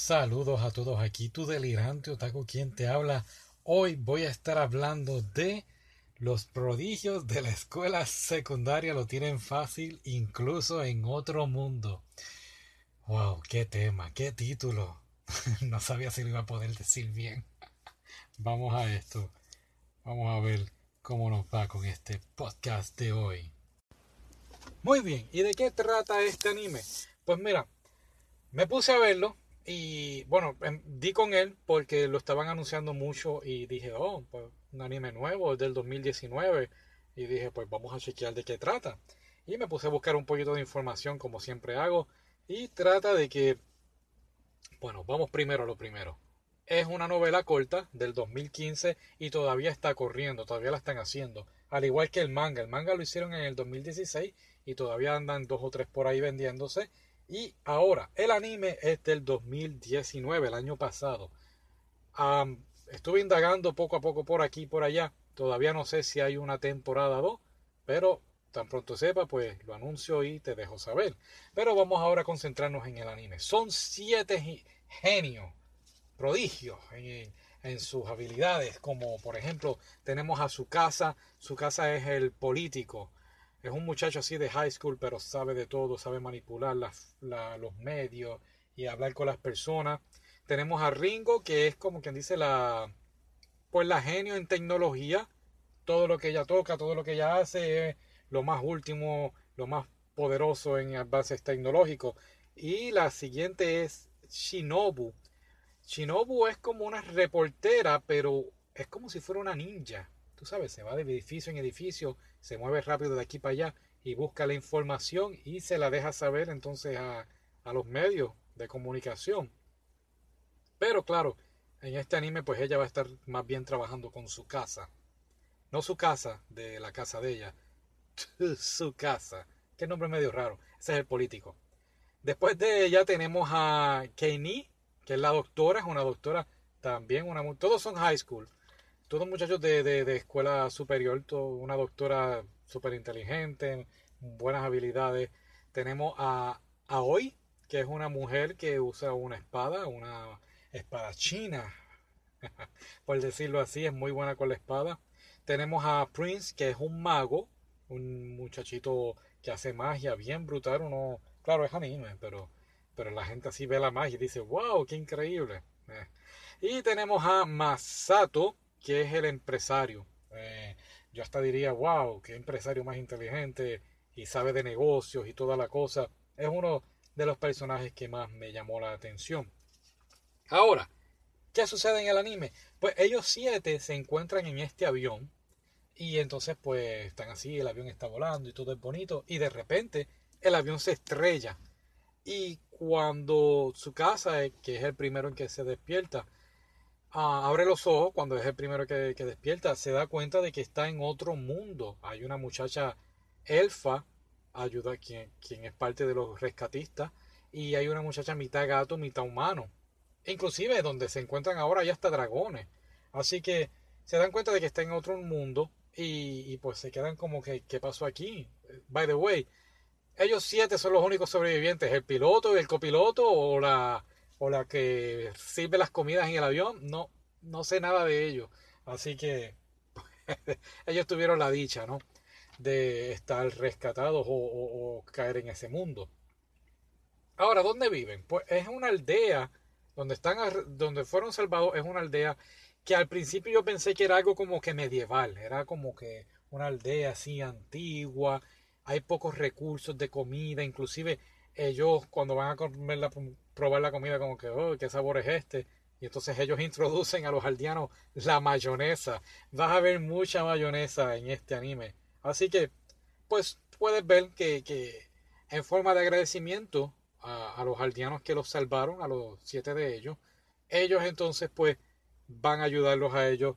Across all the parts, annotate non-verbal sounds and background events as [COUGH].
Saludos a todos aquí, tu delirante otaku quien te habla. Hoy voy a estar hablando de los prodigios de la escuela secundaria lo tienen fácil incluso en otro mundo. Wow, qué tema, qué título. [LAUGHS] no sabía si lo iba a poder decir bien. [LAUGHS] Vamos a esto. Vamos a ver cómo nos va con este podcast de hoy. Muy bien, ¿y de qué trata este anime? Pues mira, me puse a verlo y bueno, em, di con él porque lo estaban anunciando mucho y dije, oh, pues un anime nuevo, es del 2019. Y dije, pues vamos a chequear de qué trata. Y me puse a buscar un poquito de información como siempre hago. Y trata de que, bueno, vamos primero a lo primero. Es una novela corta del 2015 y todavía está corriendo, todavía la están haciendo. Al igual que el manga. El manga lo hicieron en el 2016 y todavía andan dos o tres por ahí vendiéndose. Y ahora, el anime es del 2019, el año pasado. estuve indagando poco a poco por aquí y por allá. Todavía no sé si hay una temporada 2, pero tan pronto sepa, pues lo anuncio y te dejo saber. Pero vamos ahora a concentrarnos en el anime. Son siete genios, prodigios en sus habilidades, como por ejemplo tenemos a su casa, su casa es el político, es un muchacho así de high school, pero sabe de todo, sabe manipular los medios y hablar con las personas. Tenemos a Ringo, que es como quien dice la, pues la genio en tecnología. Todo lo que ella toca, todo lo que ella hace es lo más último, lo más poderoso en avances tecnológicos. Y la siguiente es Shinobu. Shinobu es como una reportera, pero es como si fuera una ninja. Tú sabes, se va de edificio en edificio se mueve rápido de aquí para allá y busca la información y se la deja saber entonces a, los medios de comunicación. Pero claro, en este anime pues ella va a estar más bien trabajando con su casa. No su casa, de la casa de ella. [LAUGHS] su casa. Qué nombre medio raro. Ese es el político. Después de ella tenemos a Keini, que es la doctora, es una doctora también, una, todos son high school todos muchachos de, de, escuela superior, una doctora súper inteligente, buenas habilidades. Tenemos a Aoi, que es una mujer que usa una espada, una espada china, [LAUGHS] por decirlo así, es muy buena con la espada. Tenemos a Prince, que es un mago, un muchachito que hace magia bien brutal. Uno, claro, es anime, pero, pero la gente así ve la magia y dice, wow, qué increíble. Eh. Y tenemos a Masato, que es el empresario. Eh, yo hasta diría, wow, qué empresario más inteligente y sabe de negocios y toda la cosa. Es uno de los personajes que más me llamó la atención. Ahora, ¿qué sucede en el anime? Pues ellos siete se encuentran en este avión y entonces pues están así, el avión está volando y todo es bonito y de repente el avión se estrella y cuando su casa, que es el primero en que se despierta, Ah, abre los ojos cuando es el primero que, despierta, se da cuenta de que está en otro mundo. Hay una muchacha elfa, ayuda quien, quien es parte de los rescatistas, y hay una muchacha mitad gato, mitad humano. Inclusive donde se encuentran ahora hay hasta dragones. Así que se dan cuenta de que está en otro mundo y, y pues se quedan como que, ¿qué pasó aquí? By the way, ellos siete son los únicos sobrevivientes, el piloto, el copiloto o la, o la que sirve las comidas en el avión, no, no sé nada de ello. Así que [LAUGHS] ellos tuvieron la dicha, ¿no? De estar rescatados o, caer en ese mundo. Ahora, ¿dónde viven? Pues es una aldea donde están, donde fueron salvados, es una aldea que al principio yo pensé que era algo como que medieval, era como que una aldea así antigua, hay pocos recursos de comida, inclusive ellos cuando van a comer la, probar la comida como que, oh, ¿qué sabor es este? Y entonces ellos [LAUGHS] introducen a los aldeanos la mayonesa. Vas a ver mucha mayonesa en este anime. Así que, pues, puedes ver que, que en forma de agradecimiento a, los aldeanos que los salvaron, a los siete de ellos, ellos entonces, pues, van a ayudarlos a ellos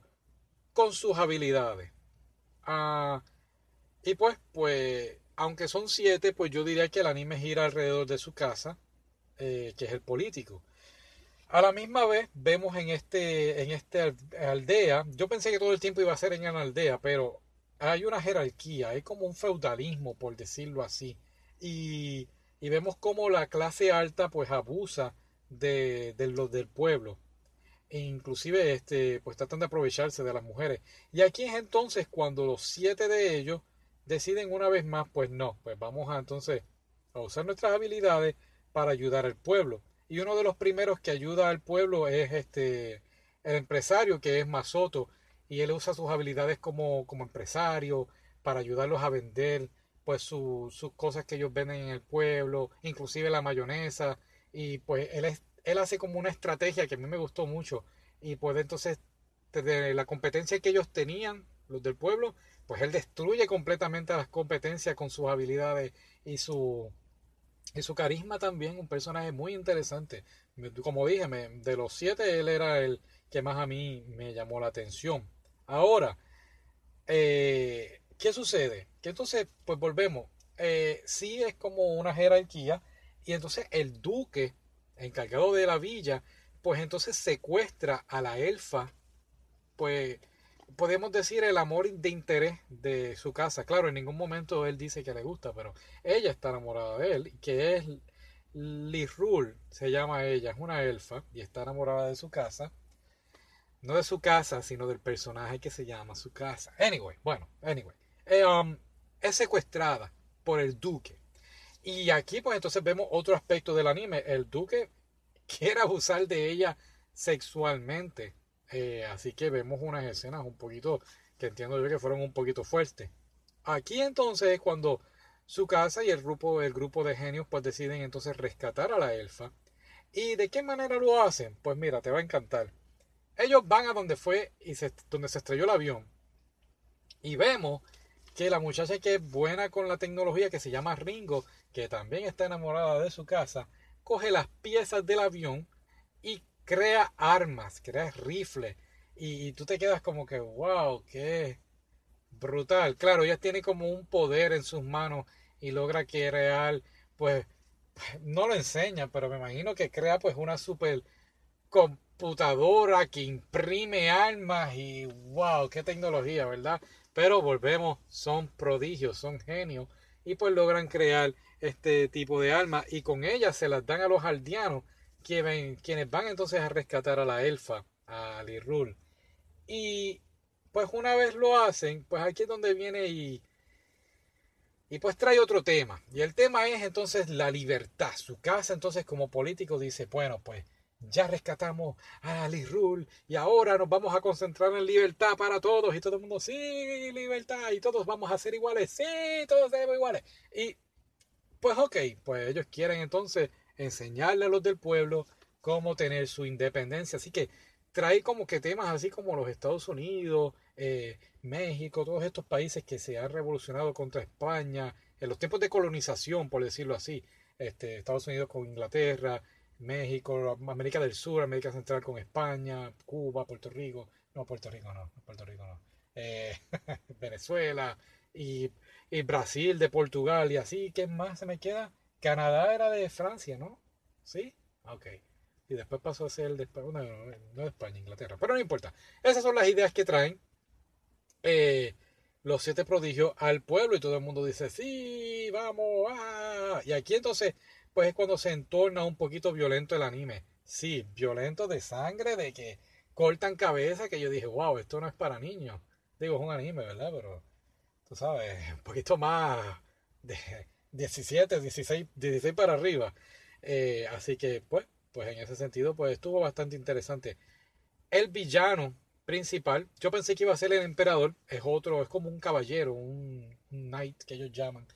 con sus habilidades. Ah, y pues, pues, aunque son siete, pues yo diría que el anime gira alrededor de su casa eh, que es el político. A la misma vez vemos en este, en este aldea, yo pensé que todo el tiempo iba a ser en una aldea, pero hay una jerarquía, hay como un feudalismo, por decirlo así. Y, y vemos como la clase alta pues abusa de, los del pueblo. E inclusive este, pues tratan de aprovecharse de las mujeres. Y aquí es entonces cuando los siete de ellos deciden una vez más, pues no, pues vamos a entonces a usar nuestras habilidades para ayudar al pueblo. Y uno de los primeros que ayuda al pueblo es este el empresario que es Masoto y él usa sus habilidades como, como empresario para ayudarlos a vender pues sus cosas que ellos venden en el pueblo, inclusive la mayonesa y pues él, es, él hace como una estrategia que a mí me gustó mucho y pues entonces desde la competencia que ellos tenían, los del pueblo, pues él destruye completamente las competencias con sus habilidades y su, y su carisma también, un personaje muy interesante. Como dije, de los siete él era el que más a mí me llamó la atención. Ahora, eh, ¿qué sucede? Que entonces, pues volvemos. Eh, sí es como una jerarquía y entonces el duque, encargado de la villa, pues entonces secuestra a la elfa, pues podemos decir el amor de interés de su casa. Claro, en ningún momento él dice que le gusta, pero ella está enamorada de él, que es Lirul, se llama ella, es una elfa y está enamorada de su casa. No de su casa, sino del personaje que se llama su casa. Anyway, bueno, anyway. Eh, um, es secuestrada por el duque. Y aquí pues entonces vemos otro aspecto del anime. El duque [LAUGHS] quiere abusar de ella sexualmente. Eh, así que vemos unas escenas un poquito que entiendo yo que fueron un poquito fuertes. Aquí entonces es cuando su casa y el grupo, el grupo de genios pues deciden entonces rescatar a la elfa. ¿Y de qué manera lo hacen? Pues mira, te va a encantar. Ellos van a donde fue y se, donde se estrelló el avión. Y vemos que la muchacha que es buena con la tecnología, que se llama Ringo, que también está enamorada de su casa, coge las piezas del avión y crea armas, crea rifles. Y, tú te quedas como que, wow, qué brutal. Claro, ella tiene como un poder en sus manos y logra crear, pues, no lo enseña, pero me imagino que crea pues una super computadora que imprime armas y wow, qué tecnología, ¿verdad? Pero volvemos, son prodigios, son genios y pues logran crear este tipo de armas y con ellas se las dan a los aldeanos quienes van entonces a rescatar a la elfa, a Lirul. Y pues una vez lo hacen, pues aquí es donde viene y, y pues trae otro tema. Y el tema es entonces la libertad. Su casa entonces como político dice, bueno, pues ya rescatamos a Lirul y ahora nos vamos a concentrar en libertad para todos. Y todo el mundo, sí, libertad. Y todos vamos a ser iguales, sí, todos seremos iguales. Y pues ok, pues ellos quieren entonces enseñarle a los del pueblo cómo tener su independencia. Así que trae como que temas así como los Estados Unidos, eh, México, todos estos países que se han revolucionado contra España, en los tiempos de colonización, por decirlo así, este, Estados Unidos con Inglaterra, México, América del Sur, América Central con España, Cuba, Puerto Rico, no, Puerto Rico no, Puerto Rico no, eh, [LAUGHS] Venezuela y, y, Brasil de Portugal y así, ¿qué más se me queda? Canadá era de Francia, ¿no? ¿Sí? Ok. Y después pasó a ser de España, no, no de España, Inglaterra, pero no importa. Esas son las ideas que traen eh, los siete prodigios al pueblo y todo el mundo dice, sí, vamos, ah. Y aquí entonces pues es cuando se entorna un poquito violento el anime. Sí, violento de sangre, de que cortan cabeza, que yo dije, wow, esto no es para niños. Digo, es un anime, ¿verdad? Pero, tú sabes, [LAUGHS] un poquito más de 17, 16, 16 para arriba. Eh, así que, pues, pues en ese sentido, pues estuvo bastante interesante. El villano principal, yo pensé que iba a ser el emperador, es otro, es como un caballero, un knight que ellos llaman.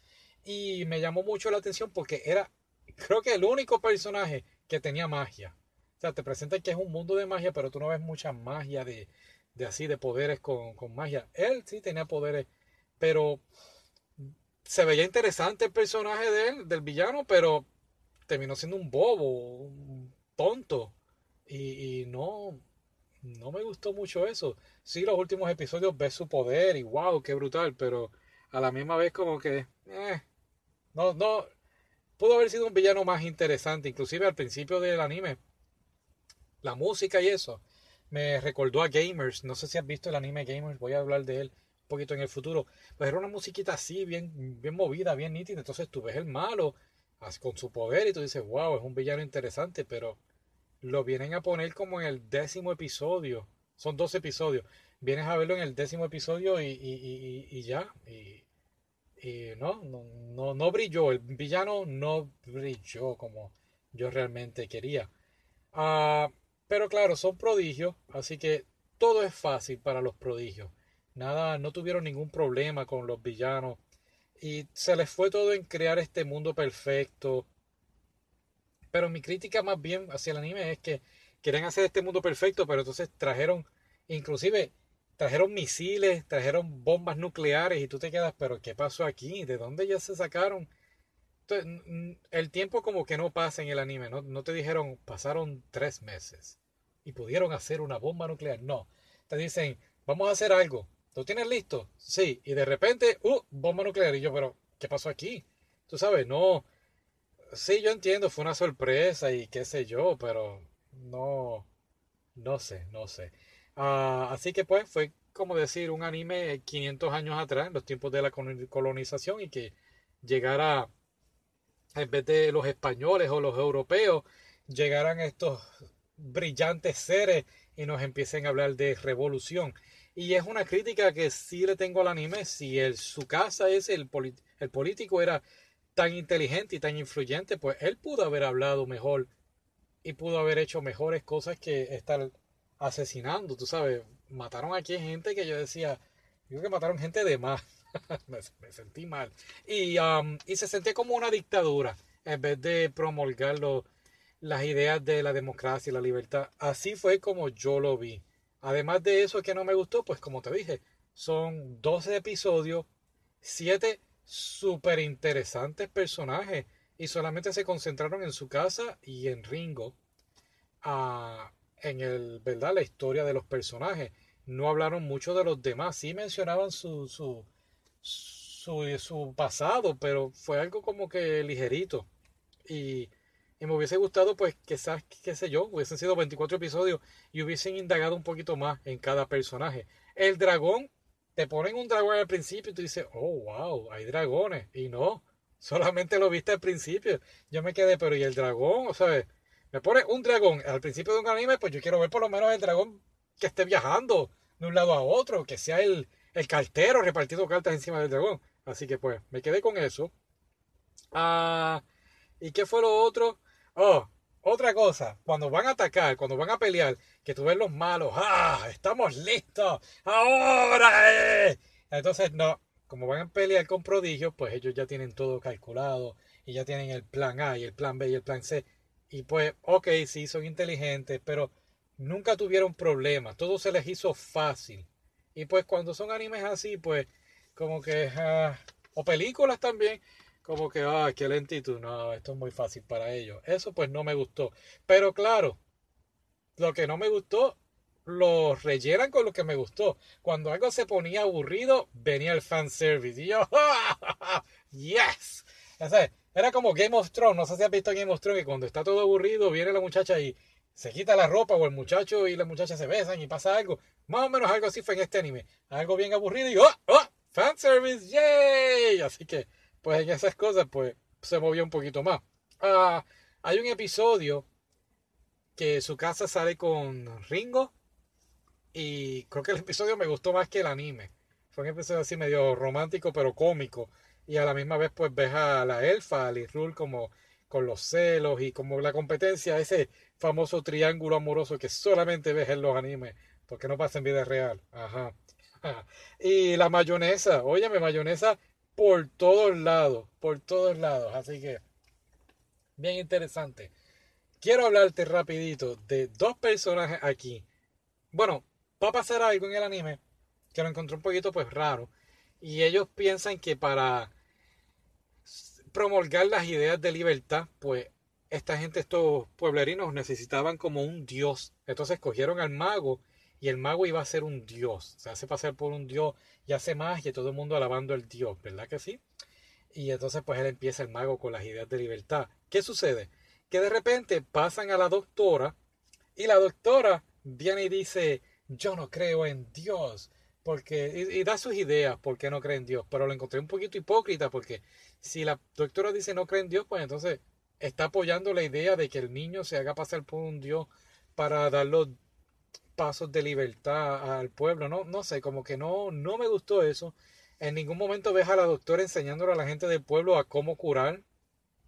Y me llamó mucho la atención porque era creo que el único personaje que tenía magia. O sea, te presenta que es un mundo de magia, pero tú no ves mucha magia de, de así, de poderes con, con magia. Él sí tenía poderes, pero se veía interesante el personaje de él, del villano, pero terminó siendo un bobo, un tonto. Y, y, no, no me gustó mucho eso. Sí, los últimos episodios ves su poder y wow, qué brutal, pero a la misma vez como que, eh, no, no, pudo haber sido un villano más interesante, inclusive al principio del anime. La música y eso me recordó a Gamers. No sé si has visto el anime Gamers, voy a hablar de él poquito en el futuro. Pues era una musiquita así, bien, bien movida, bien nítida. Entonces tú ves el malo con su poder y tú dices, wow, es un villano interesante, pero lo vienen a poner como en el décimo episodio. Son dos episodios. Vienes a verlo en el décimo episodio y, y, ya. Y, no, no, no, brilló. El villano no brilló como yo realmente quería. Ah, pero claro, son prodigios, así que todo es fácil para los prodigios. Nada, no tuvieron ningún problema con los villanos. Y se les fue todo en crear este mundo perfecto. Pero mi crítica más bien hacia el anime es que quieren hacer este mundo perfecto, pero entonces trajeron, inclusive, trajeron misiles, trajeron bombas nucleares y tú te quedas, pero ¿qué pasó aquí? ¿De dónde ya se sacaron? El tiempo como que no pasa en el anime, ¿no? no te dijeron, pasaron tres meses y pudieron hacer una bomba nuclear. No, te dicen, vamos a hacer algo. ¿Lo tienes listo? Sí. Y de repente, ¡uh! Bomba nuclear. Y yo, pero, ¿qué pasó aquí? Tú sabes, no. Sí, yo entiendo, fue una sorpresa y qué sé yo, pero no. No sé, no sé. Ah, así que pues fue como decir un anime 500 años atrás, en los tiempos de la colonización, y que llegara, en vez de los españoles o los europeos, llegaran estos brillantes seres y nos empiecen a hablar de revolución. Y es una crítica que sí le tengo al anime. Si el, su casa es el, el político era tan inteligente y tan influyente, pues él pudo haber hablado mejor y pudo haber hecho mejores cosas que estar asesinando. Tú sabes, mataron aquí gente que yo decía, yo que mataron gente de más. [LAUGHS] me, sentí mal. Y, um, y se sentía como una dictadura en vez de promulgar las ideas de la democracia y la libertad. Así fue como yo lo vi. Además de eso que no me gustó, pues como te dije, son 12 episodios, 7 súper interesantes personajes y solamente se concentraron en su casa y en Ringo, ah, en el, ¿verdad? la historia de los personajes. No hablaron mucho de los demás, sí mencionaban su, su, su, su pasado, pero fue algo como que ligerito. Y y me hubiese gustado, pues, quizás, qué sé yo, hubiesen sido 24 episodios y hubiesen indagado un poquito más en cada personaje. El dragón, te ponen un dragón al principio y tú dices, oh, wow, hay dragones. Y no, solamente lo viste al principio. Yo me quedé, pero ¿y el dragón? O sea, me pone un dragón al principio de un anime, pues yo quiero ver por lo menos el dragón que esté viajando de un lado a otro, que sea el, el cartero repartiendo cartas encima del dragón. Así que pues, me quedé con eso. Ah, ¿y qué fue lo otro? Oh, otra cosa, cuando van a atacar, cuando van a pelear, que tú ves los malos, ¡ah! ¡Estamos listos! ¡Ahora! Eh! Entonces, no, como van a pelear con prodigios, pues ellos ya tienen todo calculado y ya tienen el plan A y el plan B y el plan C. Y pues, ok, sí, son inteligentes, pero nunca tuvieron problemas, todo se les hizo fácil. Y pues cuando son animes así, pues como que, ah, o películas también, como que, ah, qué lentitud, no, esto es muy fácil para ellos. Eso pues no me gustó. Pero claro, lo que no me gustó, lo rellenan con lo que me gustó. Cuando algo se ponía aburrido, venía el fanservice. Y yo, [LAUGHS] yes. era como Game of Thrones. No sé si has visto Game of Thrones que cuando está todo aburrido, viene la muchacha y se quita la ropa o el muchacho y la muchacha se besan y pasa algo. Más o menos algo así fue en este anime. Algo bien aburrido y, oh, oh, fanservice, yay. Así que pues en esas cosas pues se movió un poquito más. Ah, hay un episodio que su casa sale con Ringo y creo que el episodio me gustó más que el anime. Fue un episodio así medio romántico pero cómico y a la misma vez pues ves a la elfa, a Rule como con los celos y como la competencia, ese famoso triángulo amoroso que solamente ves en los animes porque no pasa en vida real. Ajá. [LAUGHS] Y la mayonesa, óyeme, mayonesa por todos lados, por todos lados. Así que, bien interesante. Quiero hablarte rapidito de dos personajes aquí. Bueno, va a pasar algo en el anime que lo encontré un poquito pues raro. Y ellos piensan que para promulgar las ideas de libertad, pues esta gente, estos pueblerinos, necesitaban como un dios. Entonces cogieron al mago y el mago iba a ser un dios. Se hace pasar por un dios y hace magia todo el mundo alabando al dios, ¿verdad que sí? Y entonces pues él empieza el mago con las ideas de libertad. ¿Qué sucede? Que de repente pasan a la doctora y la doctora viene y dice, yo no creo en Dios. Porque, y, da sus ideas por qué no cree en Dios. Pero lo encontré un poquito hipócrita porque si la doctora dice no cree en Dios, pues entonces está apoyando la idea de que el niño se haga pasar por un Dios para dar los pasos de libertad al pueblo. No, no sé, como que no, no me gustó eso. En ningún momento ves a la doctora enseñándole a la gente del pueblo a cómo curar.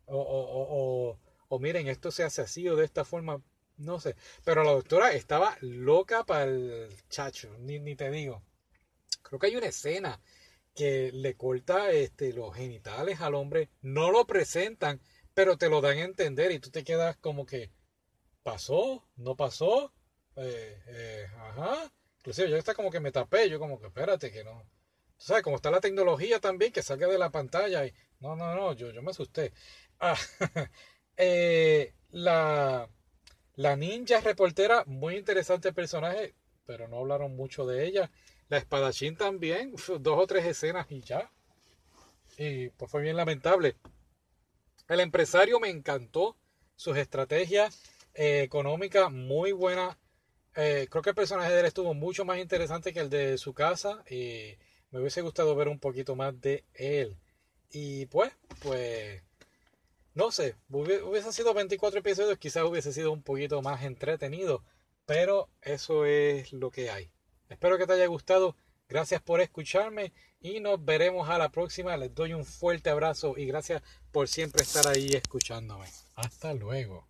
O, o, o, o, miren, esto se hace así o de esta forma. No sé. Pero la doctora estaba loca para el chacho. Ni, ni te digo. Creo que hay una escena que le corta este, los genitales al hombre. No lo presentan, pero te lo dan a entender y tú te quedas como que, ¿pasó? ¿No pasó? Eh, eh, ajá. Inclusive yo está como que me tapé, yo como que espérate que no. Tú sabes, como está la tecnología también, que salga de la pantalla y... No, no, no, yo, yo me asusté. Ah, [LAUGHS] eh, la, la ninja reportera, muy interesante personaje, pero no hablaron mucho de ella. La espadachín también, dos o tres escenas y ya. Y pues fue bien lamentable. El empresario me encantó, sus estrategias económicas muy buenas. Eh, creo que el personaje de él estuvo mucho más interesante que el de su casa y me hubiese gustado ver un poquito más de él. Y pues, pues, no sé, hubiese sido 24 episodios, quizás hubiese sido un poquito más entretenido, pero eso es lo que hay. Espero que te haya gustado. Gracias por escucharme y nos veremos a la próxima. Les doy un fuerte abrazo y gracias por siempre estar ahí escuchándome. Hasta luego.